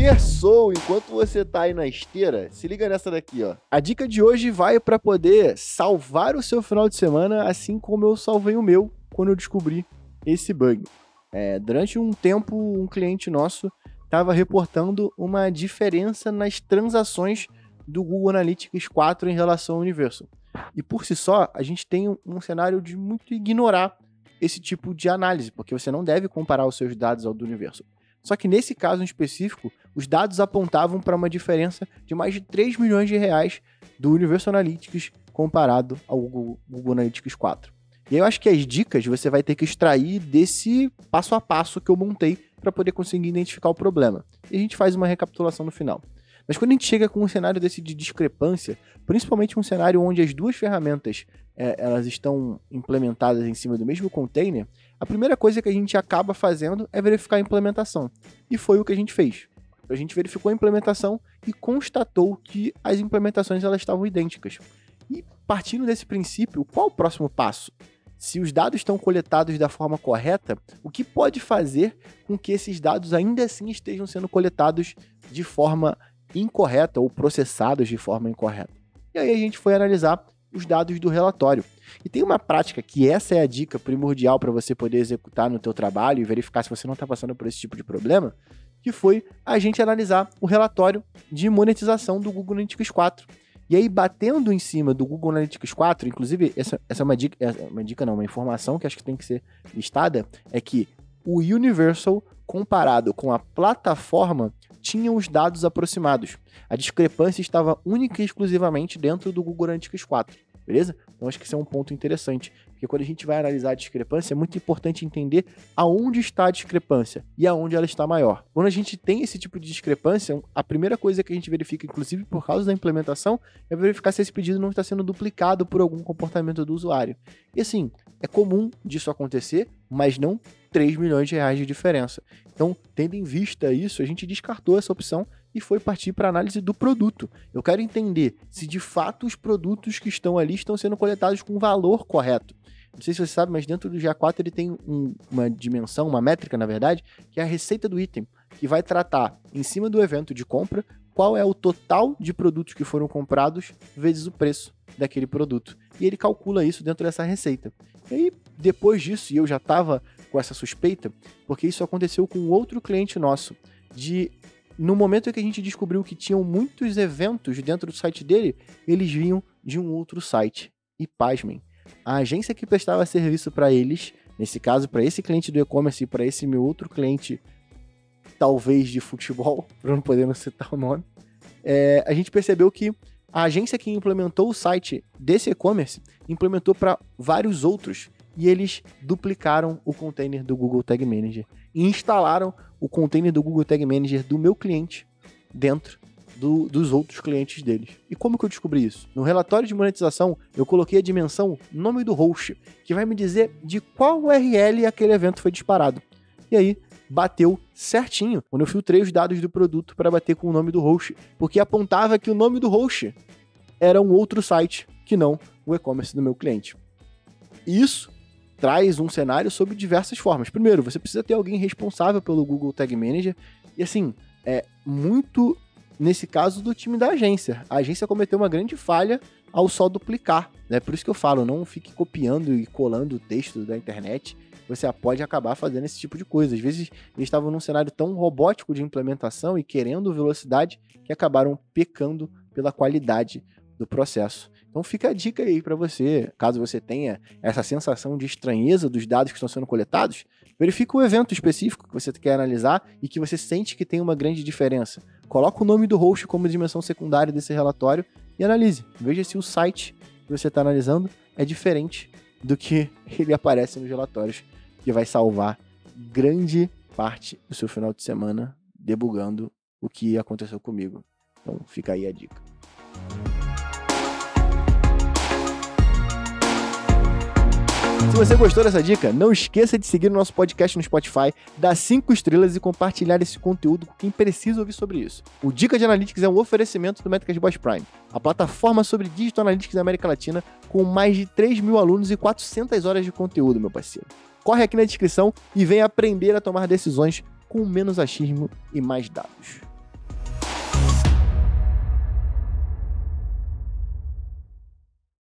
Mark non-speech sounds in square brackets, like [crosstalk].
Começou! Enquanto você tá aí na esteira, se liga nessa daqui, ó. A dica de hoje vai para poder salvar o seu final de semana, assim como eu salvei o meu quando eu descobri esse bug. É, durante um tempo, um cliente nosso estava reportando uma diferença nas transações do Google Analytics 4 em relação ao Universal. E por si só, a gente tem um cenário de muito ignorar esse tipo de análise, porque você não deve comparar os seus dados ao do Universal. Só que nesse caso em específico, os dados apontavam para uma diferença de mais de 3 milhões de reais do Universal Analytics comparado ao Google, Analytics 4. E eu acho que as dicas você vai ter que extrair desse passo a passo que eu montei para poder conseguir identificar o problema. E a gente faz uma recapitulação no final. Mas quando a gente chega com um cenário desse de discrepância, principalmente um cenário onde as duas ferramentas é, elas estão implementadas em cima do mesmo container, a primeira coisa que a gente acaba fazendo é verificar a implementação. E foi o que a gente fez. A gente verificou a implementação e constatou que as implementações elas estavam idênticas. E partindo desse princípio, qual o próximo passo? Se os dados estão coletados da forma correta, o que pode fazer com que esses dados ainda assim estejam sendo coletados de forma incorreta ou processados de forma incorreta. E aí a gente foi analisar os dados do relatório. E tem uma prática que essa é a dica primordial para você poder executar no teu trabalho e verificar se você não está passando por esse tipo de problema, que foi a gente analisar o relatório de monetização do Google Analytics 4. E aí, batendo em cima do Google Analytics 4, inclusive, essa, essa é uma dica, é uma dica não, uma informação que acho que tem que ser listada, é que o Universal, comparado com a plataforma, tinham os dados aproximados. A discrepância estava única e exclusivamente dentro do Google Analytics 4, beleza? Então acho que isso é um ponto interessante, porque quando a gente vai analisar a discrepância, é muito importante entender aonde está a discrepância e aonde ela está maior. Quando a gente tem esse tipo de discrepância, a primeira coisa que a gente verifica, inclusive por causa da implementação, é verificar se esse pedido não está sendo duplicado por algum comportamento do usuário. E assim, é comum disso acontecer, mas não 3 milhões de reais de diferença. Então, tendo em vista isso, a gente descartou essa opção e foi partir para análise do produto. Eu quero entender se de fato os produtos que estão ali estão sendo coletados com valor correto. Não sei se você sabe, mas dentro do GA4 ele tem um, uma dimensão, uma métrica, na verdade, que é a receita do item, que vai tratar em cima do evento de compra qual é o total de produtos que foram comprados vezes o preço daquele produto. E ele calcula isso dentro dessa receita. E aí, depois disso, e eu já estava com essa suspeita, porque isso aconteceu com outro cliente nosso, de no momento em que a gente descobriu que tinham muitos eventos dentro do site dele, eles vinham de um outro site. E pasmem, a agência que prestava serviço para eles, nesse caso para esse cliente do e-commerce e para esse meu outro cliente, talvez de futebol, [laughs] para não poder citar o nome, é, a gente percebeu que a agência que implementou o site desse e-commerce implementou para vários outros e eles duplicaram o container do Google Tag Manager e instalaram o container do Google Tag Manager do meu cliente dentro do, dos outros clientes deles. E como que eu descobri isso? No relatório de monetização, eu coloquei a dimensão nome do host, que vai me dizer de qual URL aquele evento foi disparado. E aí, bateu certinho quando eu filtrei os dados do produto para bater com o nome do host, porque apontava que o nome do host era um outro site que não o e-commerce do meu cliente. Isso traz um cenário sob diversas formas. Primeiro, você precisa ter alguém responsável pelo Google Tag Manager. E assim, é muito nesse caso do time da agência. A agência cometeu uma grande falha ao só duplicar. Né? por isso que eu falo, não fique copiando e colando o texto da internet. Você pode acabar fazendo esse tipo de coisa. Às vezes eles estavam num cenário tão robótico de implementação e querendo velocidade que acabaram pecando pela qualidade do processo. Então fica a dica aí para você, caso você tenha essa sensação de estranheza dos dados que estão sendo coletados, verifique o evento específico que você quer analisar e que você sente que tem uma grande diferença. Coloque o nome do host como dimensão secundária desse relatório e analise. Veja se o site que você está analisando é diferente do que [laughs] ele aparece nos relatórios, que vai salvar grande parte do seu final de semana debugando o que aconteceu comigo. Então fica aí a dica. Se você gostou dessa dica, não esqueça de seguir o nosso podcast no Spotify, dar 5 estrelas e compartilhar esse conteúdo com quem precisa ouvir sobre isso. O Dica de Analytics é um oferecimento do Métricas Boss Prime, a plataforma sobre Digital Analytics da América Latina, com mais de 3 mil alunos e 400 horas de conteúdo, meu parceiro. Corre aqui na descrição e venha aprender a tomar decisões com menos achismo e mais dados.